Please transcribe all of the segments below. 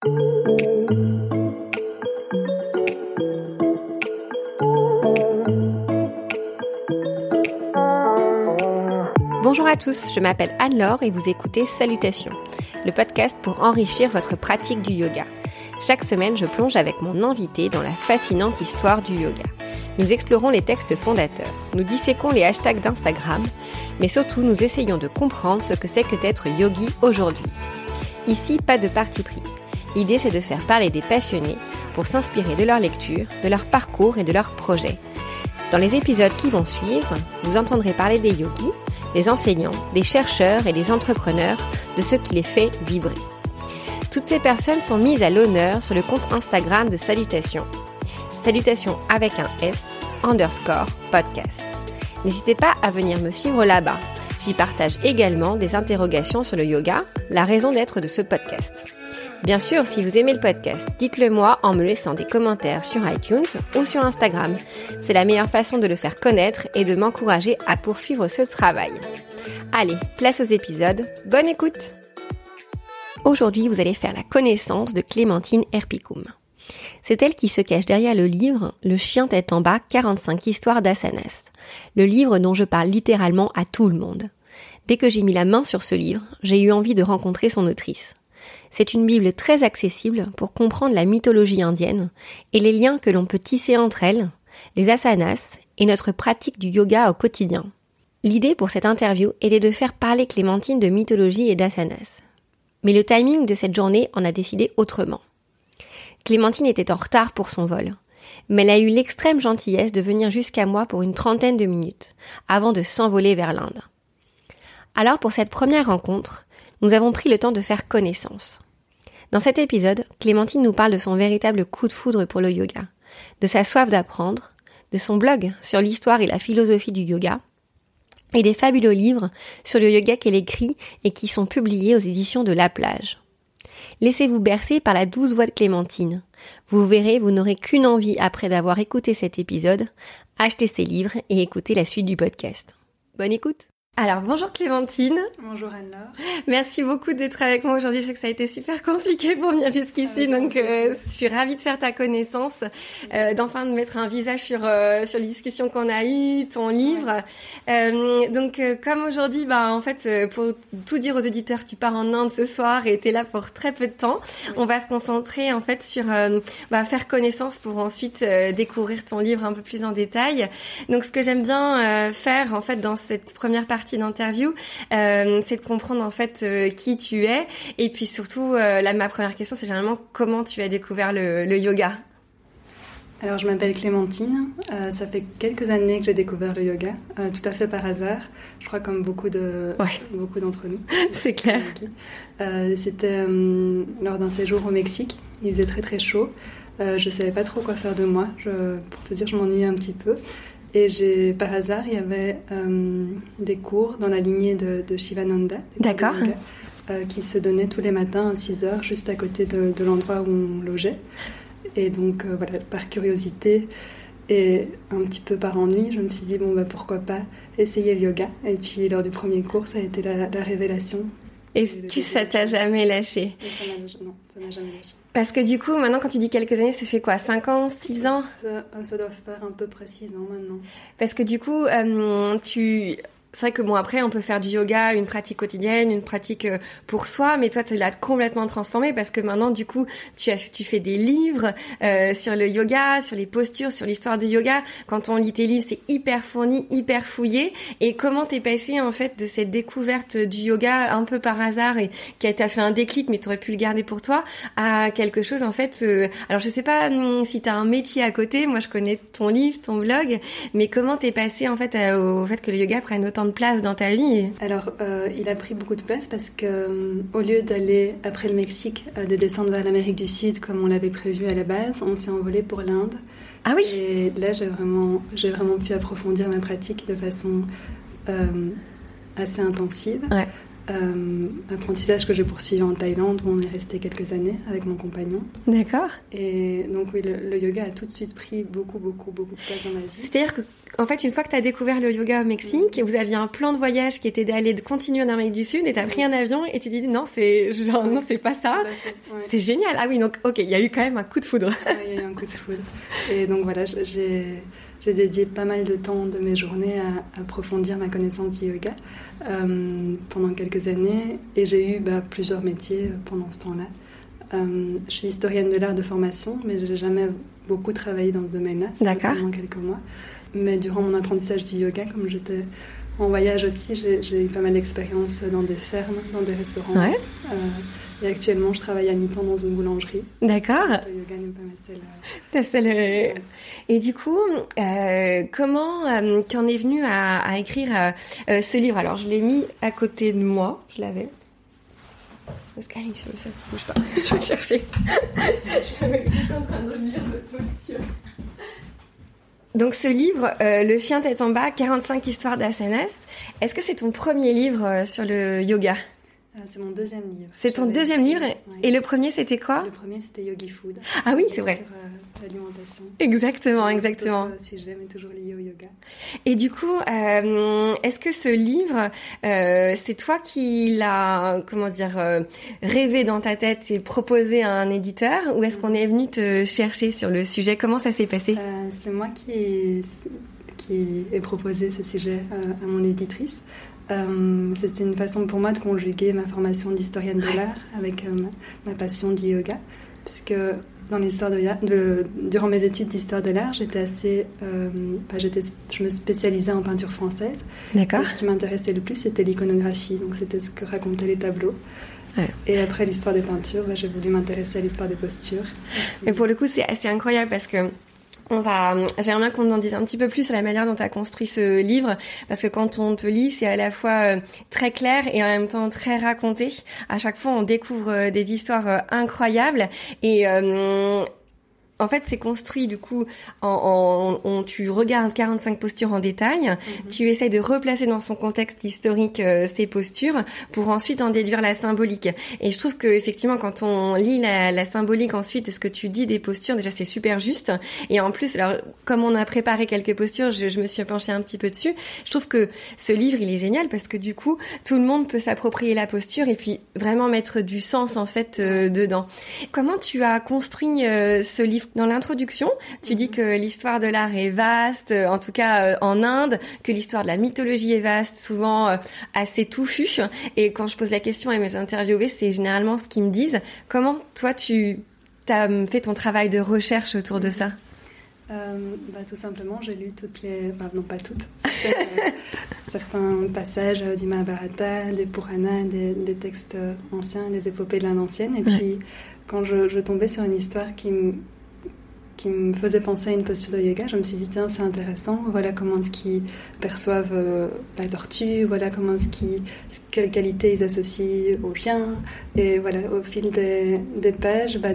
Bonjour à tous, je m'appelle Anne-Laure et vous écoutez Salutations, le podcast pour enrichir votre pratique du yoga. Chaque semaine, je plonge avec mon invité dans la fascinante histoire du yoga. Nous explorons les textes fondateurs, nous disséquons les hashtags d'Instagram, mais surtout nous essayons de comprendre ce que c'est que d'être yogi aujourd'hui. Ici, pas de parti pris. L'idée, c'est de faire parler des passionnés pour s'inspirer de leur lecture, de leur parcours et de leurs projets. Dans les épisodes qui vont suivre, vous entendrez parler des yogis, des enseignants, des chercheurs et des entrepreneurs, de ce qui les fait vibrer. Toutes ces personnes sont mises à l'honneur sur le compte Instagram de Salutations. Salutations avec un S, underscore podcast. N'hésitez pas à venir me suivre là-bas. J'y partage également des interrogations sur le yoga, la raison d'être de ce podcast. Bien sûr, si vous aimez le podcast, dites-le moi en me laissant des commentaires sur iTunes ou sur Instagram. C'est la meilleure façon de le faire connaître et de m'encourager à poursuivre ce travail. Allez, place aux épisodes. Bonne écoute Aujourd'hui, vous allez faire la connaissance de Clémentine Herpicum. C'est elle qui se cache derrière le livre Le chien tête en bas 45 histoires d'asanas. Le livre dont je parle littéralement à tout le monde. Dès que j'ai mis la main sur ce livre, j'ai eu envie de rencontrer son autrice. C'est une Bible très accessible pour comprendre la mythologie indienne et les liens que l'on peut tisser entre elles, les asanas et notre pratique du yoga au quotidien. L'idée pour cette interview était de faire parler Clémentine de mythologie et d'asanas. Mais le timing de cette journée en a décidé autrement. Clémentine était en retard pour son vol, mais elle a eu l'extrême gentillesse de venir jusqu'à moi pour une trentaine de minutes, avant de s'envoler vers l'Inde. Alors pour cette première rencontre, nous avons pris le temps de faire connaissance. Dans cet épisode, Clémentine nous parle de son véritable coup de foudre pour le yoga, de sa soif d'apprendre, de son blog sur l'histoire et la philosophie du yoga, et des fabuleux livres sur le yoga qu'elle écrit et qui sont publiés aux éditions de La Plage. Laissez-vous bercer par la douce voix de Clémentine. Vous verrez, vous n'aurez qu'une envie après d'avoir écouté cet épisode, acheter ses livres et écouter la suite du podcast. Bonne écoute alors bonjour Clémentine. Bonjour Anne-Laure. Merci beaucoup d'être avec moi aujourd'hui. Je sais que ça a été super compliqué pour venir jusqu'ici, donc euh, je suis ravie de faire ta connaissance, euh, d'enfin de mettre un visage sur euh, sur les discussions qu'on a eues, ton livre. Euh, donc comme aujourd'hui, bah en fait pour tout dire aux auditeurs, tu pars en Inde ce soir et tu es là pour très peu de temps. On va se concentrer en fait sur bah, faire connaissance pour ensuite découvrir ton livre un peu plus en détail. Donc ce que j'aime bien faire en fait dans cette première partie d'interview, euh, c'est de comprendre en fait euh, qui tu es. Et puis surtout euh, là ma première question c'est généralement comment tu as découvert le, yoga? Alors je m'appelle Clémentine, ça fait quelques années que j'ai découvert le yoga, tout à fait par hasard, je crois comme beaucoup de beaucoup d'entre nous. c'est clair. C'était lors d'un séjour au Mexique, il faisait très très chaud, je savais pas trop quoi faire de moi, je, pour te dire je m'ennuyais un petit peu et j'ai, par hasard, il y avait euh, des cours dans la lignée de, Shivananda. D'accord. Euh, qui se donnaient tous les matins à 6 heures, juste à côté de, l'endroit où on logeait. Et donc, euh, voilà, par curiosité et un petit peu par ennui, je me suis dit, bon, bah, pourquoi pas essayer le yoga. Et puis, lors du premier cours, ça a été la, révélation. Est-ce que ça t'a jamais lâché? Non, ça m'a jamais lâché. Parce que du coup, maintenant, quand tu dis quelques années, ça fait quoi 5 ans 6 ans? Ça, doit faire un peu près 6 ans maintenant. Parce que du coup, euh, tu c'est vrai que bon après on peut faire du yoga une pratique quotidienne une pratique euh, pour soi mais toi tu l'as complètement transformé parce que maintenant du coup tu as tu fais des livres euh, sur le yoga sur les postures sur l'histoire du yoga. Quand on lit tes livres c'est hyper fourni hyper fouillé. Et comment t'es passé en fait de cette découverte du yoga un peu par hasard et qui t'a fait un déclic mais tu aurais pu le garder pour toi à quelque chose en fait euh, alors je sais pas hum, si tu as un métier à côté. Moi je connais ton livre ton blog mais comment t'es passé en fait au fait que le yoga prenne autant de place dans ta vie Alors, euh, il a pris beaucoup de place parce que euh, au lieu d'aller après le Mexique, euh, de descendre vers l'Amérique du Sud comme on l'avait prévu à la base, on s'est envolé pour l'Inde. Ah oui Et là, j'ai vraiment, j'ai vraiment pu approfondir ma pratique de façon assez intensive. Ouais. Euh, apprentissage que j'ai poursuivi en Thaïlande où on est resté quelques années avec mon compagnon. D'accord. Et donc oui, le, yoga a tout de suite pris beaucoup, beaucoup, beaucoup de place dans ma vie. C'est-à-dire que en fait, une fois que tu as découvert le yoga au Mexique, vous aviez un plan de voyage qui était d'aller de continuer en Amérique du Sud et tu as pris un avion et tu dis non, c'est genre non, c'est pas ça. C'est génial. Ah oui, donc OK, il y a eu quand même un coup de foudre. il y a eu un coup de foudre. Et donc voilà, j'ai j'ai dédié pas mal de temps de mes journées à, approfondir ma connaissance du yoga euh, pendant quelques années et j'ai eu bah, plusieurs métiers pendant ce temps-là. Euh, je suis historienne de l'art de formation, mais je n'ai jamais beaucoup travaillé dans ce domaine-là. D'accord. seulement quelques mois. Mais durant mon apprentissage du yoga, comme j'étais en voyage aussi, j'ai eu pas mal d'expérience dans des fermes, dans des restaurants. Ouais. Euh, et actuellement, je travaille à mi-temps dans une boulangerie. D'accord. Le yoga n'est pas ma seule. Euh, Et du coup, euh, comment euh, tu en es venu à, à écrire euh, ce livre? Alors, je l'ai mis à côté de moi. Je l'avais. Parce qu'elle ça ne bouge pas. Je vais le chercher. je l'avais en train de lire notre posture. Donc ce livre, euh, Le chien tête en bas, 45 histoires d'Asanas, est-ce que c'est ton premier livre euh, sur le yoga? C'est mon deuxième livre. C'est ton deuxième livre Et le premier, c'était quoi? Le premier, c'était Yogi Food. Ah oui, c'est vrai. Sur euh, l'alimentation. Exactement, exactement. C'est sujet, mais toujours lié au yoga. Et du coup, euh, est-ce que ce livre, euh, c'est toi qui l'as, comment dire, euh, rêvé dans ta tête et proposé à un éditeur Ou est-ce qu'on est venu te chercher sur le sujet? Comment ça s'est passé? Euh, C'est moi qui qui ai proposé ce sujet à mon éditrice. Euh, C'était une façon pour moi de conjuguer ma formation d'historienne de l'art avec euh, ma, passion du yoga, puisque dans l'histoire de, de, durant mes études d'histoire de l'art, j'étais assez, euh, j'étais, je me spécialisais en peinture française. D'accord. Ce qui m'intéressait le plus, c'était l'iconographie, donc c'était ce que racontaient les tableaux. Ouais. Et après l'histoire des peintures, bah, j'ai voulu m'intéresser à l'histoire des postures. Et pour le coup, c'est assez incroyable parce que on va, j'aimerais bien qu'on en dise un petit peu plus sur la manière dont tu as construit ce livre, parce que quand on te lit, c'est à la fois euh, très clair et en même temps très raconté. À chaque fois, on découvre euh, des histoires incroyables et euh, en fait, c'est construit du coup en, en, en, tu regardes 45 postures en détail, mm -hmm. tu essayes de replacer dans son contexte historique euh, ces postures pour ensuite en déduire la symbolique. Et je trouve que effectivement, quand on lit la, la symbolique ensuite ce que tu dis des postures, déjà c'est super juste. Et en plus, alors comme on a préparé quelques postures, je, je me suis penchée un petit peu dessus. Je trouve que ce livre il est génial parce que du coup, tout le monde peut s'approprier la posture et puis vraiment mettre du sens en fait euh, dedans. Comment tu as construit euh, ce livre dans l'introduction, tu dis que l'histoire de l'art est vaste, en tout cas euh, en Inde, que l'histoire de la mythologie est vaste, souvent euh, assez touffue. Et quand je pose la question à mes interviewés, c'est généralement ce qu'ils me disent. Comment toi tu as fait ton travail de recherche autour de ça euh, bah, tout simplement, j'ai lu toutes les, non pas toutes, certains, certains passages du Mahabharata, des Puranas, des, des, textes anciens, des épopées de l'Inde ancienne. Et puis, ouais. quand je, je, tombais sur une histoire qui me qui me faisait penser à une posture de yoga. Je me suis dit, tiens, c'est intéressant. Voilà comment est-ce qu'ils perçoivent euh, la tortue. Voilà comment est-ce qu'ils, quelles qualités ils associent au chien. Et voilà, au fil des, pages, bah,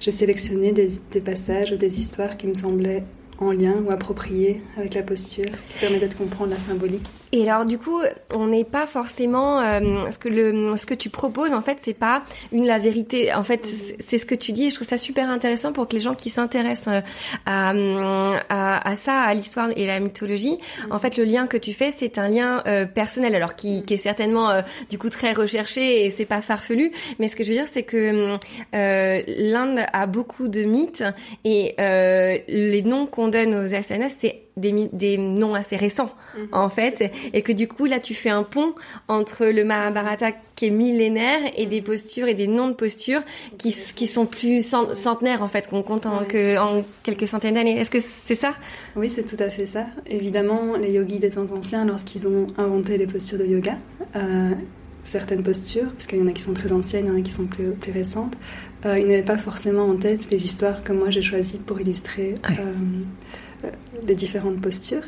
j'ai sélectionné des passages ou des histoires qui me semblaient en lien ou appropriés avec la posture, qui permettaient de comprendre la symbolique. Et alors du coup, on n'est pas forcément euh, ce que le ce que tu proposes en fait, c'est pas une la vérité. En fait, c'est ce que tu dis. Et je trouve ça super intéressant pour que les gens qui s'intéressent à, à, à ça, à l'histoire et la mythologie, en fait, le lien que tu fais, c'est un lien euh, personnel, alors qui, qui est certainement euh, du coup très recherché et c'est pas farfelu. Mais ce que je veux dire, c'est que l'Inde a beaucoup de mythes et les noms qu'on donne aux asanas, c'est des, des noms assez récents mm -hmm. en fait. Et que du coup là tu fais un pont entre le Mahabharata qui est millénaire et des postures et des noms de postures qui, qui sont plus centenaires en fait qu'on compte en, que, en quelques centaines d'années. Est-ce que c'est ça? Oui c'est tout à fait ça. Évidemment les yogis des temps anciens lorsqu'ils ont inventé les postures de yoga euh, certaines postures, parce qu'il y en a qui sont très anciennes, il y en a qui sont plus, plus récentes, euh, ils n'avaient pas forcément en tête les histoires que moi j'ai choisies pour illustrer ouais. euh, les différentes postures.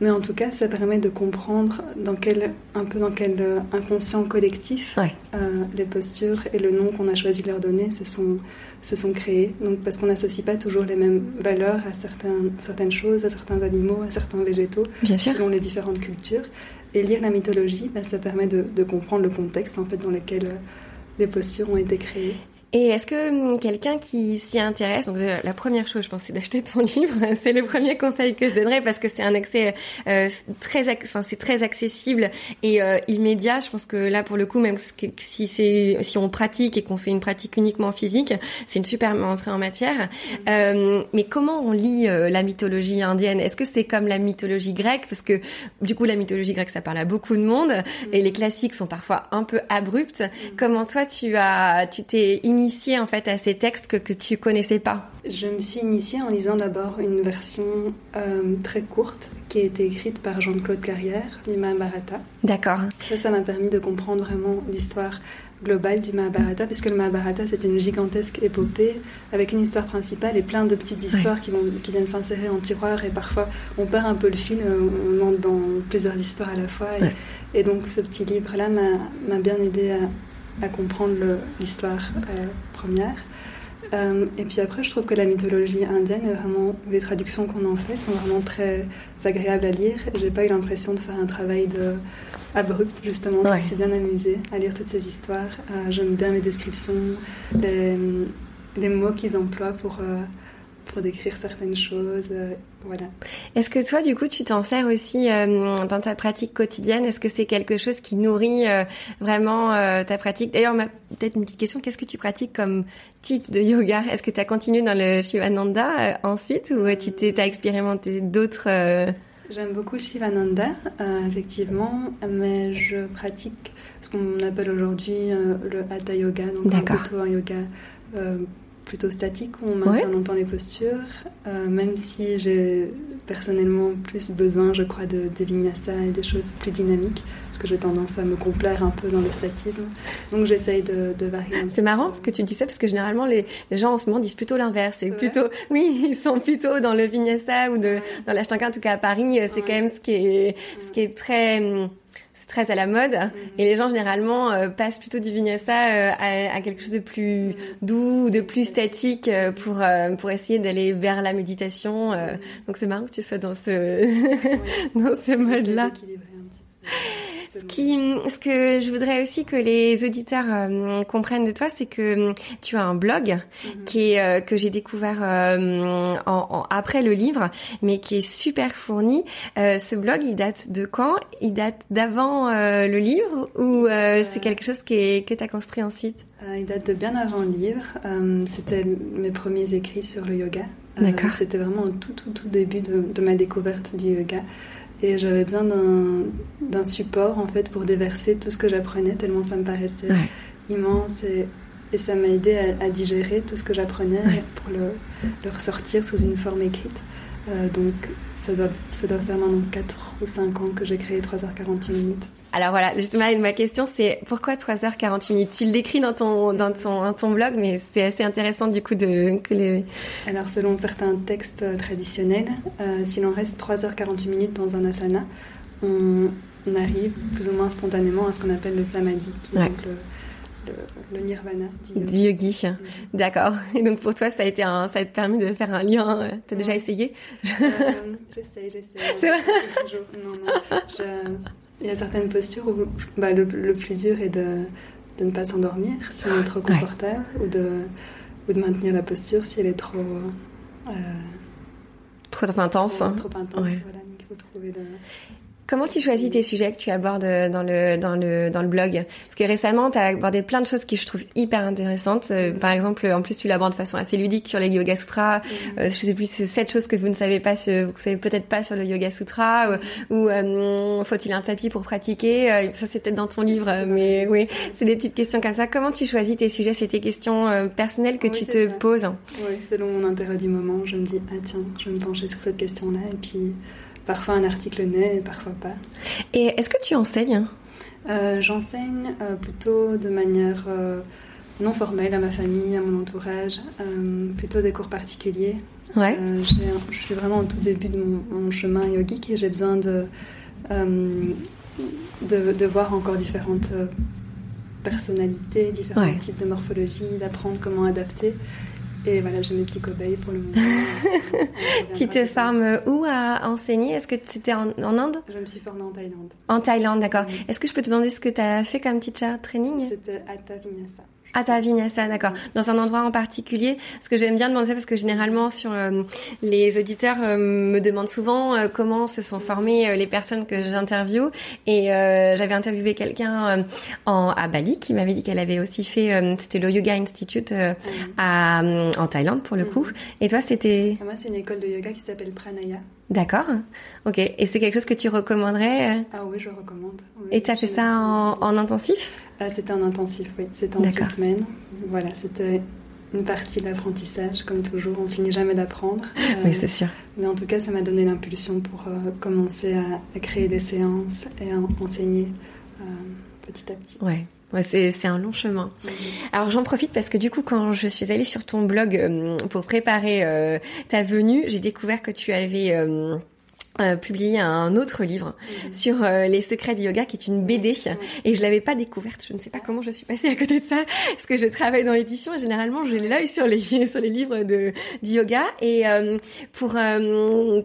Mais en tout cas, ça permet de comprendre dans quel, un peu dans quel inconscient collectif ouais. euh, les postures et le nom qu'on a choisi de leur donner se sont, se sont créés. Donc, parce qu'on n'associe pas toujours les mêmes valeurs à certaines choses, à certains animaux, à certains végétaux, Bien selon les différentes cultures. Et lire la mythologie, bah, ça permet de, de, comprendre le contexte en fait, dans lequel les postures ont été créées. Et est-ce que hum, quelqu'un qui s'y intéresse, donc euh, la première chose, je pense, c'est d'acheter ton livre. C'est le premier conseil que je donnerais parce que c'est un accès euh, très, enfin, c'est très accessible et euh, immédiat. Je pense que là, pour le coup, même si c'est, si on pratique et qu'on fait une pratique uniquement physique, c'est une super entrée en matière. Euh, mais comment on lit la mythologie indienne? Est-ce que c'est comme la mythologie grecque? Parce que du coup, la mythologie grecque, ça parle à beaucoup de monde et les classiques sont parfois un peu abruptes. Comment toi, tu as, tu t'es initié en fait à ces textes que, que tu connaissais pas Je me suis initiée en lisant d'abord une version euh, très courte qui a été écrite par Jean-Claude Carrière du Mahabharata. D'accord. Ça, ça m'a permis de comprendre vraiment l'histoire globale du Mahabharata, puisque le Mahabharata c'est une gigantesque épopée avec une histoire principale et plein de petites histoires qui, vont, qui viennent s'insérer en tiroir et parfois on perd un peu le fil, on monte dans plusieurs histoires à la fois. Et, et donc ce petit livre-là m'a bien aidé à, à comprendre l'histoire euh, première. Euh, et puis après, je trouve que la mythologie indienne, est vraiment, les traductions qu'on en fait sont vraiment très agréables à lire. J'ai pas eu l'impression de faire un travail de abrupt, justement. Je me suis bien amusée à lire toutes ces histoires. Euh, j'aime bien les descriptions, les, les mots qu'ils emploient pour pour décrire certaines choses. Euh, voilà. Est-ce que toi, du coup, tu t'en sers aussi euh, dans ta pratique quotidienne? Est-ce que c'est quelque chose qui nourrit euh, vraiment ta pratique? D'ailleurs, peut-être une petite question, qu'est-ce que tu pratiques comme type de yoga? Est-ce que tu as continué dans le Shivananda ensuite ou tu t'es, as expérimenté d'autres J'aime beaucoup le Shivananda, effectivement, mais je pratique ce qu'on appelle aujourd'hui le Hatha Yoga, donc plutôt un yoga plutôt statique où on maintient longtemps les postures, euh, même si j'ai personnellement plus besoin, je crois, de, de vinyasa et des choses plus dynamiques, parce que j'ai tendance à me complaire un peu dans le statisme. Donc j'essaye de, de, varier. C'est marrant que tu dis ça, parce que généralement les, les gens en ce moment disent plutôt l'inverse. C'est plutôt, oui, ils sont plutôt dans le vinyasa ou de, dans l'ashtanga, en tout cas à Paris, c'est quand même ce qui est, ce qui est très hum, très à la mode mhm. et les gens généralement euh, passent plutôt du vinyasa euh, à, quelque chose de plus mhm. doux, de plus statique euh, pour pour essayer d'aller vers la méditation. Mhm. donc c'est marrant que tu sois dans ce dans ce mode-là. Ce, qui, ce que je voudrais aussi que les auditeurs euh, comprennent de toi, c'est que euh, tu as un blog mhm. qui est, euh, que j'ai découvert en, en, après le livre, mais qui est super fourni. ce blog, il date de quand? Il date d'avant le livre ou c'est quelque chose qui est, que tu as construit ensuite? Il date de bien avant le livre. C'était mes premiers écrits sur le yoga. C'était vraiment au tout, tout, tout début de, de ma découverte du yoga. Et j'avais besoin d'un support en fait pour déverser tout ce que j'apprenais, tellement ça me paraissait immense. Et, et ça m'a aidé à, digérer tout ce que j'apprenais pour le, le, ressortir sous une forme écrite. Euh, donc ça doit, ça doit faire maintenant 4 ou 5 ans que j'ai créé 3h48 minutes. Alors voilà, justement, ma question c'est pourquoi 3h48 minutes? Tu l'écris dans ton, dans, ton, dans ton blog, mais c'est assez intéressant du coup de que les... Alors selon certains textes traditionnels, euh, si l'on reste 3h48 minutes dans un asana, on, arrive plus ou moins spontanément à ce qu'on appelle le samadhi, qui est donc le, nirvana du yogi. D'accord. Et donc pour toi, ça a été un, ça t'a permis de faire un lien. Euh, t'as déjà essayé? Euh, J'essaye, j'essaye. C'est vrai? Non, non. Je, il y a certaines postures où bah, le, plus dur est de, de ne pas s'endormir si on est trop confortable ou, de, ou de maintenir la posture si elle est trop. Euh, trop intense. Trop, trop intense, voilà. Donc il faut trouver le. Comment tu choisis tes sujets que tu abordes euh, dans le dans le dans le blog? Parce que récemment, tu as abordé plein de choses qui je trouve hyper intéressantes. Euh, par exemple, en plus tu l'abordes de façon assez ludique sur les Yoga Sutras. Euh, je sais plus, c'est sept choses que vous ne savez pas, vous savez peut-être pas sur le Yoga Sutra, ou, ou faut-il un tapis pour pratiquer? Ça c'est peut-être dans ton livre, mais oui, c'est des petites questions comme ça. Comment tu choisis tes sujets? C'est tes questions personnelles que tu te poses. Oui, selon mon intérêt du moment, je me dis ah tiens, je vais me pencher sur cette question-là et puis Parfois un article naît parfois pas. Et est-ce que tu enseignes? Euh, J'enseigne euh, plutôt de manière euh, non formelle à ma famille, à mon entourage, plutôt des cours particuliers. Ouais. je suis vraiment au tout début de mon, chemin yogique et j'ai besoin de, de, voir encore différentes personnalités, différents types de morphologie, d'apprendre comment adapter. Et voilà, j'ai mes petits cobayes pour le moment. tu te formes où à enseigner? Est-ce que c'était en, en, Inde? Je me suis formée en Thaïlande. En Thaïlande, d'accord. Est-ce que je peux te demander ce que tu as fait comme teacher training? C'était Hatha Vinyasa. Ah, t'as à Vinyasa, d'accord. Dans un endroit en particulier Parce que j'aime bien demander ça parce que généralement sur euh, les auditeurs euh, me demandent souvent euh, comment se sont formées les personnes que j'interviewe et j'avais interviewé quelqu'un en à Bali qui m'avait dit qu'elle avait aussi fait c'était le Yoga Institute à, en Thaïlande pour le coup. Et toi, c'était Moi, c'est une école de yoga qui s'appelle Pranaya. D'accord. Ok. Et c'est quelque chose que tu recommanderais Ah oui, je recommande. et tu as fait ça en, en intensif? Ah, C'était en intensif, oui. C'était en six semaines. Voilà, c'était une partie de l'apprentissage, comme toujours. On finit jamais d'apprendre. oui, c'est sûr. Mais en tout cas, ça m'a donné l'impulsion pour euh, commencer à, créer des séances et à enseigner euh, petit à petit. Ouais. C'est un long chemin. Mhm. Alors j'en profite parce que du coup quand je suis allée sur ton blog euh, pour préparer ta venue, j'ai découvert que tu avais euh, publié un autre livre mhm. sur euh, les secrets du yoga qui est une BD et je l'avais pas découverte. Je ne sais pas comment je suis passée à côté de ça parce que je travaille dans l'édition. Et généralement j'ai l'œil sur les sur les livres de du yoga. Et euh, pour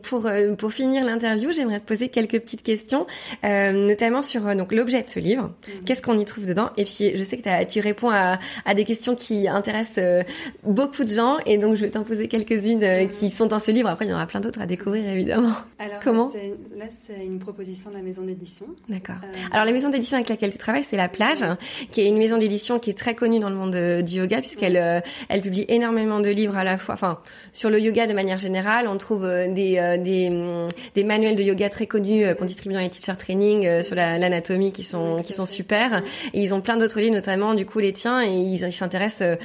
pour pour finir l'interview j'aimerais te poser quelques petites questions notamment sur donc l'objet de ce livre. Mhm. qu'est-ce qu'on y trouve dedans? Et puis je sais que tu réponds à, à des questions qui intéressent beaucoup de gens. Et donc je vais t'en poser quelques-unes mhm. qui sont dans ce livre. Après il y en aura plein d'autres à découvrir évidemment. Alors, Comment Là, c'est une proposition de la maison d'édition. D'accord. Euh, Alors, la maison d'édition avec laquelle tu travailles, c'est La Plage, qui est une maison d'édition qui est très connue dans le monde euh, du yoga, puisqu'elle euh, elle publie énormément de livres à la fois. Enfin, sur le yoga de manière générale, on trouve des, des, mm, des manuels de yoga très connus qu'on distribue dans les teacher training sur l'anatomie qui sont qui sont super. Et ils ont plein d'autres livres, notamment du coup les tiens, et ils s'intéressent.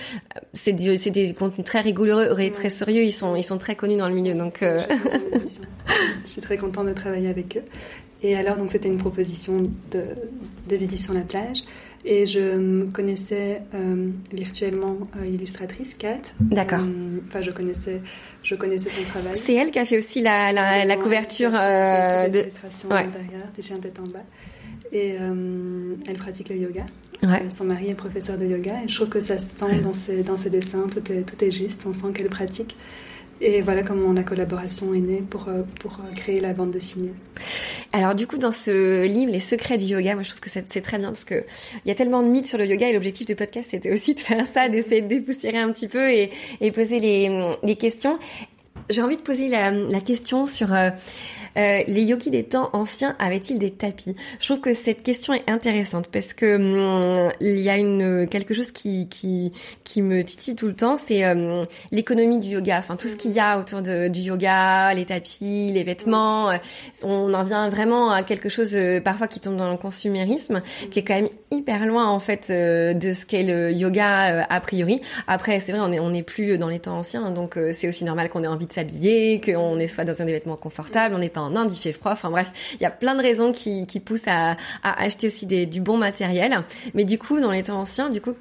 C'est c'est des contenus très rigoureux et très sérieux. Ils sont ils sont très connus dans le milieu. Donc, je suis très content de travailler avec eux. Et alors, donc, c'était une proposition de, des éditions La Plage. Et je connaissais euh, virtuellement euh, l'illustratrice Kat. D'accord. Euh, enfin, je connaissais, je connaissais son travail. C'est elle qui a fait aussi la, la, la couverture de l'illustration l'intérieur, du chien tête en bas. Et elle pratique le yoga. Ouais. Son mari est professeur de yoga. Et je trouve que ça se sent dans ses, dans ses dessins. Tout est, tout est juste. On sent qu'elle pratique. Et voilà comment la collaboration est née pour, euh, pour euh, créer la bande dessinée. Alors du coup, dans ce livre, Les secrets du yoga, moi je trouve que c'est très bien parce que il y a tellement de mythes sur le yoga et l'objectif du podcast c'était aussi de faire ça, d'essayer de dépoussiérer un petit peu et, et poser les, les questions. J'ai envie de poser la, la question sur euh, euh, les yogis des temps anciens avaient-ils des tapis? Je trouve que cette question est intéressante parce que hum, il y a une quelque chose qui qui qui me titille tout le temps, c'est hum, l'économie du yoga, enfin tout ce qu'il y a autour de, du yoga, les tapis, les vêtements. Euh, on en vient vraiment à quelque chose euh, parfois qui tombe dans le consumérisme, qui est quand même hyper loin en fait de ce qu'est le yoga a priori. Après, c'est vrai, on est on n'est plus dans les temps anciens, donc c'est aussi normal qu'on ait envie de s'habiller, qu'on soit dans un des vêtements confortables, on n'est en Inde, il fait froid. Enfin bref, il y a plein de raisons qui, poussent à, acheter aussi du bon matériel. Mais du coup, dans les temps anciens, du coup,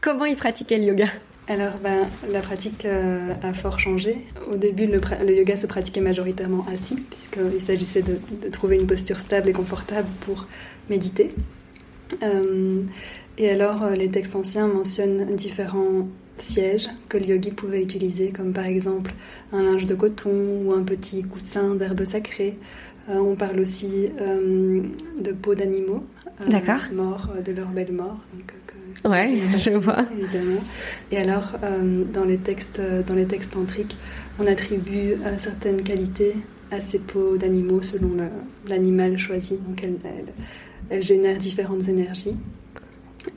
comment ils pratiquaient le yoga? Alors, ben, la pratique euh, a fort changé. Au début, le, yoga se pratiquait majoritairement assis, puisqu'il s'agissait de, trouver une posture stable et confortable pour méditer. Euh, et alors, euh, les textes anciens mentionnent différents sièges que le yogi pouvait utiliser, comme par exemple un linge de coton ou un petit coussin d'herbe sacrée. Euh, on parle aussi euh, de peaux d'animaux euh, morts, de leur belle mort. Donc, ouais, je vois. Évidemment. Et alors, dans, les textes, dans les textes tantriques, on attribue certaines qualités à ces peaux d'animaux selon l'animal choisi. Donc, elles, elles génèrent différentes énergies.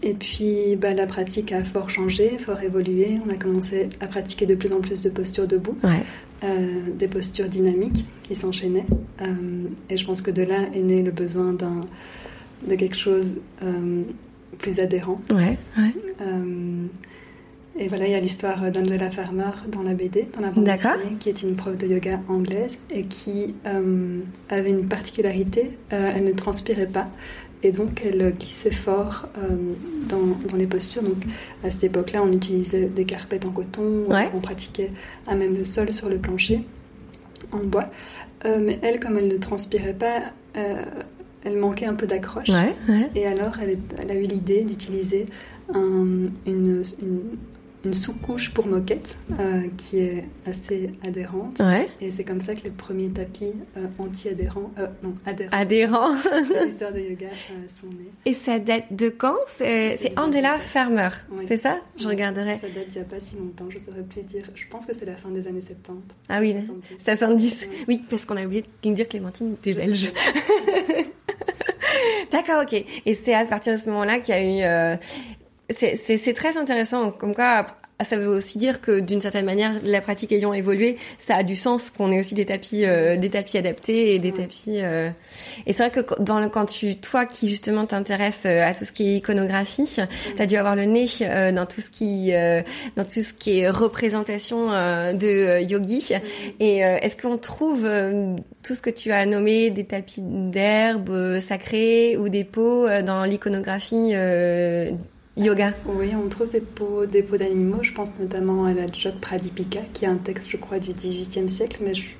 Et puis bah, la pratique a fort changé, fort évolué. On a commencé à pratiquer de plus en plus de postures debout, euh, des postures dynamiques qui s'enchaînaient. Euh, et je pense que de là est né le besoin de quelque chose euh, plus adhérent. Ouais, et voilà, il y a l'histoire d'Angela Farmer dans la BD, dans la bande dessinée, qui est une prof de yoga anglaise et qui avait une particularité, elle ne transpirait pas et donc elle glissait fort euh, dans, les postures. Donc à cette époque-là, on utilisait des carpettes en coton, on pratiquait à même le sol sur le plancher en bois. Euh, mais elle, comme elle ne transpirait pas, euh, elle manquait un peu d'accroche. Et alors, elle, a eu l'idée d'utiliser une, une sous-couche pour moquette euh, qui est assez adhérente. Ouais. Et c'est comme ça que les premiers tapis euh, anti-adhérents, euh, non, adhérents, Adhérent. de yoga euh, sont nés. Et ça date de quand? C'est Angela 2017. Farmer, Oui. c'est ça? Je Ouais, regarderai. Ça date d'il n'y a pas si longtemps, je saurais plus dire. Je pense que c'est la fin des années 70. Ah oui, 70. 70. Ouais. Oui, parce qu'on a oublié de dire Clémentine était belge. D'accord, ok. Et c'est à partir de ce moment-là qu'il y a eu... c'est- très intéressant, comme quoi ça veut aussi dire que d'une certaine manière, la pratique ayant évolué, ça a du sens qu'on ait aussi des tapis, euh, des tapis adaptés et des tapis. euh, Et c'est vrai que dans le, quand tu, toi qui justement t'intéresses euh, à tout ce qui est iconographie, t'as dû avoir le nez euh, dans tout ce qui, euh, dans tout ce qui est représentation euh, de yogi. Et euh, est-ce qu'on trouve euh, tout ce que tu as nommé, des tapis d'herbe sacrés ou des pots euh, dans l'iconographie euh, yoga Oui, on trouve des peaux, des peaux d'animaux. Je pense notamment à la Jog Pradipika, qui est un texte, je crois, du XVIIIe siècle, mais je...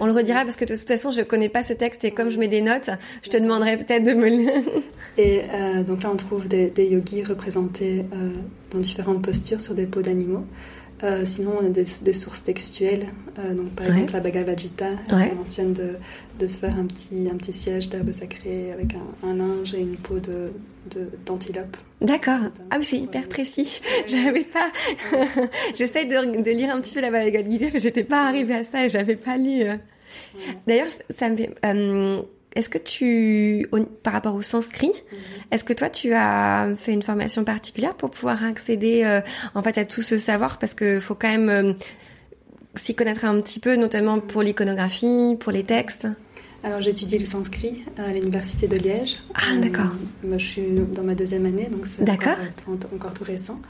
On le redira parce que de toute façon, je connais pas ce texte et comme je mets des notes, je te demanderai peut-être de me le... Et euh, donc là, on trouve des, des yogis représentés euh, dans différentes postures sur des peaux d'animaux. Euh, sinon, on a des, des sources textuelles. Euh, donc, par Ouais. exemple, la Bhagavad Gita Ouais. elle mentionne de, de se faire un petit, un petit siège d'herbe sacrée avec un, un linge et une peau de, de- d'antilope. D'accord. Ah oui, c'est hyper précis. J'avais pas. J'essaie de, de lire un petit peu la Bhagavad Gita, mais j'étais pas arrivée à ça et j'avais pas lu. euh. D'ailleurs, ça me fait. euh, est-ce que tu, au- par rapport au sanskrit, Mhm. est-ce que toi tu as fait une formation particulière pour pouvoir accéder euh, en fait à tout ce savoir? Parce que faut quand même euh, s'y connaître un petit peu, notamment pour l'iconographie, pour les textes. Alors, j'étudie le sanskrit à l'université de Liège. Ah, Euh, d'accord. moi, je suis dans ma deuxième année, donc c'est encore, euh, encore tout récent.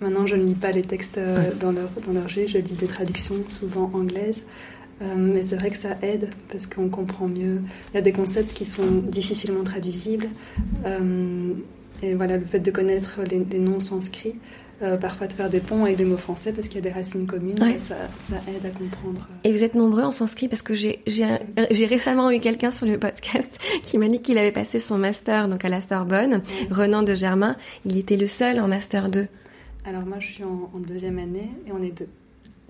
Maintenant, je ne lis pas les textes euh, dans, leur, dans leur jeu, je lis des traductions, souvent anglaises. Euh, mais c'est vrai que ça aide parce qu'on comprend mieux. Il y a des concepts qui sont difficilement traduisibles. Euh, et voilà, le fait de connaître les, les noms sanscrits, euh, parfois de faire des ponts avec des mots français parce qu'il y a des racines communes, Ouais. ça, ça aide à comprendre. Et vous êtes nombreux en sanskrit parce que j'ai récemment eu quelqu'un sur le podcast qui m'a dit qu'il avait passé son master donc à la Sorbonne, Renan de Germain. Il était le seul en master 2. Alors moi, je suis en, en deuxième année et on est deux.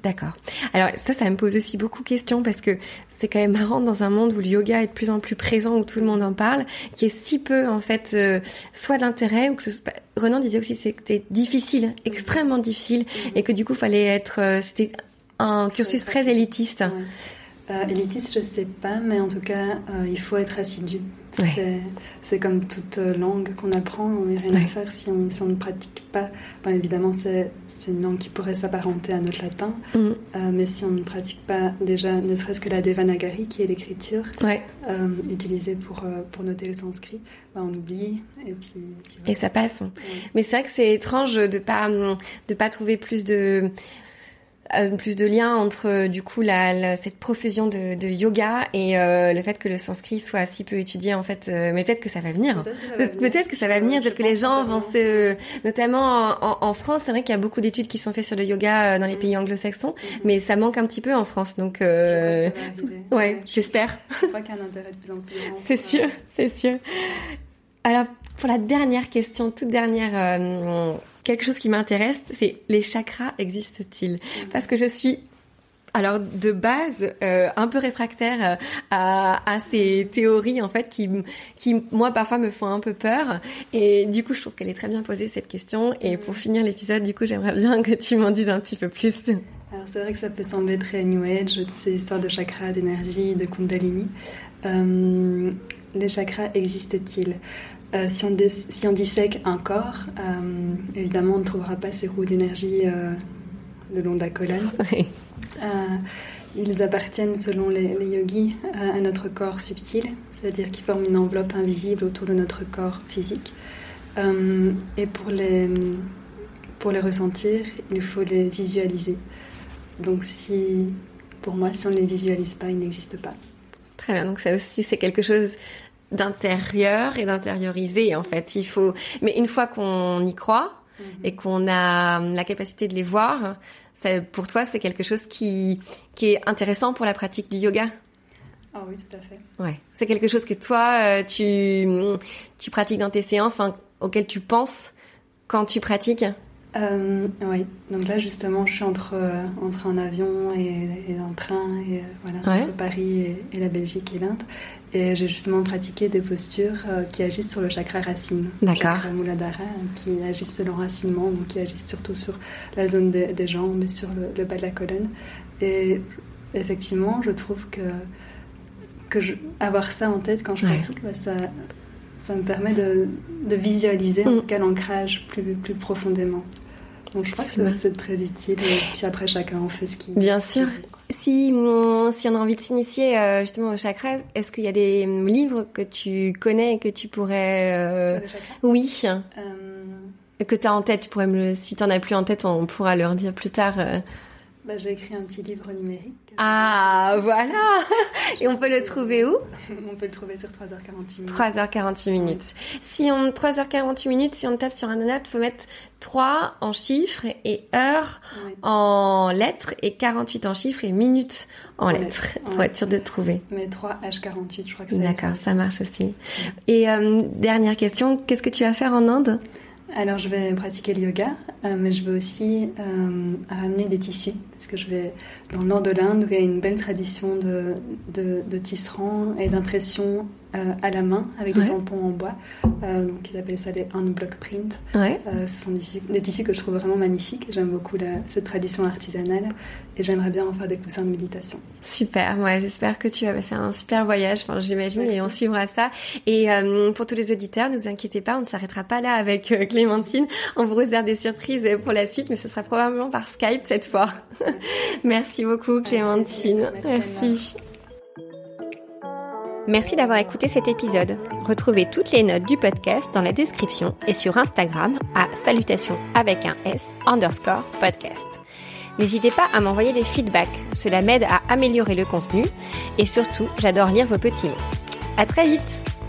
D'accord. Alors ça, ça me pose aussi beaucoup de questions parce que c'est quand même marrant dans un monde où le yoga est de plus en plus présent, où tout le monde en parle, qui est si peu en fait euh, soit d'intérêt ou que ce soit... Renan disait aussi que c'était difficile, extrêmement difficile, et que du coup fallait être, euh, c'était un cursus très élitiste. Ouais. Euh, élitiste, je sais pas, mais en tout cas, il faut être assidu. Ouais. C'est- comme toute euh, langue qu'on apprend, on n'a rien Ouais. à faire si on, si on ne pratique pas. Évidemment, c'est c'est une langue qui pourrait s'apparenter à notre latin, Mm. euh, mais si on ne pratique pas déjà, ne serait-ce que la Devanagari, qui est l'écriture Ouais. euh, utilisée pour, pour noter le sanskrit, bah, on oublie, et puis... puis voilà. Et ça passe. Mais c'est vrai que c'est étrange de pas de pas trouver plus de plus de liens entre euh, du coup la, la- cette profusion de, de yoga et euh, le fait que le sanskrit soit si peu étudié en fait. euh, mais peut-être que ça va venir. Peut-être que ça va venir. Peut-être que ça va venir, Je peut-être que les gens vont se, notamment en, en France, c'est vrai qu'il y a beaucoup d'études qui sont faites sur le yoga euh, dans les Mm. pays anglo-saxons, Mhm. mais ça manque un petit peu en France, donc Je euh, crois que ça va arriver. ouais, j'espère. Je crois qu'il y a un intérêt de plus en plus grand. C'est sûr, euh, c'est sûr. Alors, pour la dernière question, toute dernière, euh, quelque chose qui m'intéresse, c'est les chakras existent-ils? Parce que je suis, alors de base, euh, un peu réfractaire euh, à, à ces théories en fait qui, qui moi parfois me font un peu peur. Et du coup, je trouve qu'elle est très bien posée cette question. Et pour finir l'épisode, du coup, j'aimerais bien que tu m'en dises un petit peu plus. Alors c'est vrai que ça peut sembler très New Age, toutes ces histoires de chakras, d'énergie, de kundalini. Euh, les chakras existent-ils? Euh, si, on dé- si on dissèque un corps, euh, évidemment on ne trouvera pas ces roues d'énergie euh, le long de la colonne. Euh, ils appartiennent, selon les, les yogis, à notre corps subtil, c'est-à-dire qu'ils forment une enveloppe invisible autour de notre corps physique. Et pour les, pour les ressentir, il faut les visualiser. Donc si, pour moi, si on ne les visualise pas, ils n'existent pas. Très bien. Donc ça aussi, c'est quelque chose d'intérieur et d'intériorisé en fait. Il faut, mais une fois qu'on y croit et qu'on a la capacité de les voir, ça, pour toi, c'est quelque chose qui qui est intéressant pour la pratique du yoga. Ah oui, tout à fait. Ouais. C'est quelque chose que toi, euh, tu tu pratiques dans tes séances, enfin auquel tu penses quand tu pratiques? Euh, oui, donc là justement, je suis entre, euh, entre un avion et, un train, et euh, voilà, entre Paris et, la Belgique et l'Inde. Et j'ai justement pratiqué des postures qui agissent sur le chakra racine. D'accord. Le Muladhara, qui agissent sur l'enracinement, donc qui agissent surtout sur la zone des, jambes et sur le, bas de la colonne. Et effectivement, je trouve que, que avoir ça en tête quand je pratique, bah, ça, ça me permet de, de visualiser en mm. tout cas l'ancrage plus, plus profondément. Donc je crois que c'est très utile. Et puis après, chacun en fait ce qu'il Bien sûr. Si, si on a envie de s'initier euh, justement au chakra, est-ce qu'il y a des livres que tu connais et que tu pourrais... Euh... Sur les chakras Oui. Euh... Que tu as en tête, tu pourrais me si tu n'en as plus en tête, on pourra le redire plus tard. Bah, J'ai écrit un petit livre numérique. Ah, voilà. Et on peut le trouver où On peut le trouver sur 3h48 minutes. 3h48 minutes. Si on 3h48 minutes, si on tape sur un note, faut mettre 3 en chiffres et heures en lettres et 48 en chiffres et minutes en, lettres, pour être sûr de trouver. Mais 3 H48, je crois que c'est D'accord, ça marche aussi. Et euh, dernière question, qu'est-ce que tu vas faire en Inde? Alors, je vais pratiquer le yoga, euh, mais je vais aussi euh, ramener des tissus, parce que je vais dans le nord de l'Inde où il y a une belle tradition de, de, de tisserand et d'impression euh, à la main avec des tampons en bois. Euh, donc ils appellent ça les unblock print. Ouais. Euh, ce sont des tissus, que je trouve vraiment magnifiques. J'aime beaucoup cette tradition artisanale et j'aimerais bien en faire des coussins de méditation. Super. Moi, j'espère que tu vas passer un super voyage. Enfin, j'imagine et on suivra ça. Et pour tous les auditeurs, ne vous inquiétez pas, on ne s'arrêtera pas là avec Clémentine. On vous réserve des surprises pour la suite, mais ce sera probablement par Skype cette fois. Merci beaucoup, Clémentine. Merci. Merci d'avoir écouté cet épisode. Retrouvez toutes les notes du podcast dans la description et sur Instagram à salutation avec un S underscore podcast. N'hésitez pas à m'envoyer des feedbacks, cela m'aide à améliorer le contenu et surtout, j'adore lire vos petits mots. À très vite!